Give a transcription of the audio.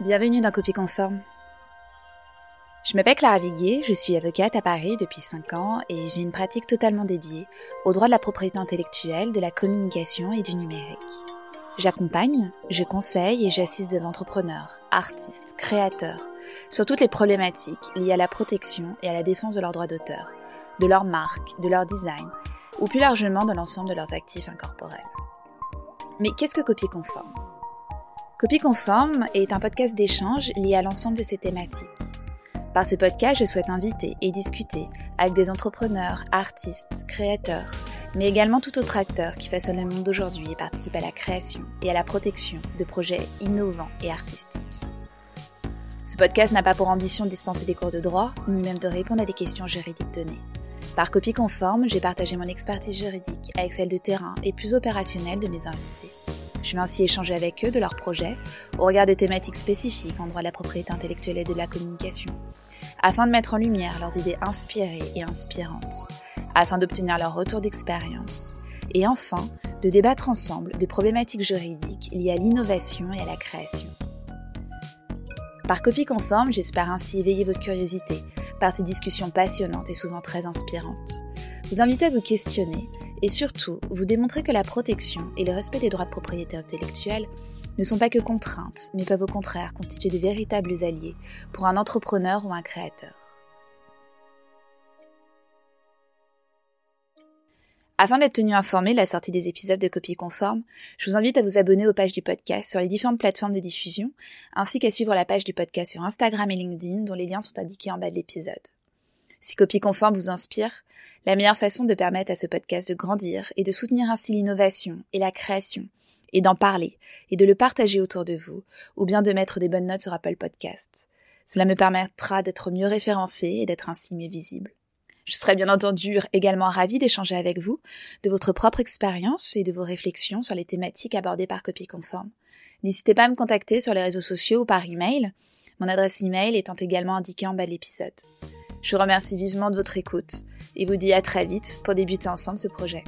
Bienvenue dans Copie Conforme. Je m'appelle Clara Viguier, je suis avocate à Paris depuis 5 ans et j'ai une pratique totalement dédiée au droit de la propriété intellectuelle, de la communication et du numérique. J'accompagne, je conseille et j'assiste des entrepreneurs, artistes, créateurs sur toutes les problématiques liées à la protection et à la défense de leurs droits d'auteur, de leur marque, de leur design ou plus largement de l'ensemble de leurs actifs incorporels. Mais qu'est-ce que Copie Conforme? Copie Conforme est un podcast d'échange lié à l'ensemble de ces thématiques. Par ce podcast, je souhaite inviter et discuter avec des entrepreneurs, artistes, créateurs, mais également tout autre acteur qui façonne le monde d'aujourd'hui et participe à la création et à la protection de projets innovants et artistiques. Ce podcast n'a pas pour ambition de dispenser des cours de droit, ni même de répondre à des questions juridiques données. Par copie conforme, j'ai partagé mon expertise juridique avec celle de terrain et plus opérationnelle de mes invités. Je vais ainsi échanger avec eux de leurs projets au regard de thématiques spécifiques en droit de la propriété intellectuelle et de la communication, afin de mettre en lumière leurs idées inspirées et inspirantes, afin d'obtenir leur retour d'expérience, et enfin de débattre ensemble de problématiques juridiques liées à l'innovation et à la création. Par copie conforme, j'espère ainsi éveiller votre curiosité par ces discussions passionnantes et souvent très inspirantes. Vous inviter à vous questionner et surtout, vous démontrez que la protection et le respect des droits de propriété intellectuelle ne sont pas que contraintes, mais peuvent au contraire constituer de véritables alliés pour un entrepreneur ou un créateur. Afin d'être tenu informé de la sortie des épisodes de Copie Conforme, je vous invite à vous abonner aux pages du podcast sur les différentes plateformes de diffusion, ainsi qu'à suivre la page du podcast sur Instagram et LinkedIn, dont les liens sont indiqués en bas de l'épisode. Si Copie Conforme vous inspire, la meilleure façon de permettre à ce podcast de grandir et de soutenir ainsi l'innovation et la création, et d'en parler, et de le partager autour de vous, ou bien de mettre des bonnes notes sur Apple Podcasts. Cela me permettra d'être mieux référencé et d'être ainsi mieux visible. Je serai bien entendu également ravie d'échanger avec vous de votre propre expérience et de vos réflexions sur les thématiques abordées par Copie Conforme. N'hésitez pas à me contacter sur les réseaux sociaux ou par email, mon adresse email étant également indiquée en bas de l'épisode. Je vous remercie vivement de votre écoute et vous dis à très vite pour débuter ensemble ce projet.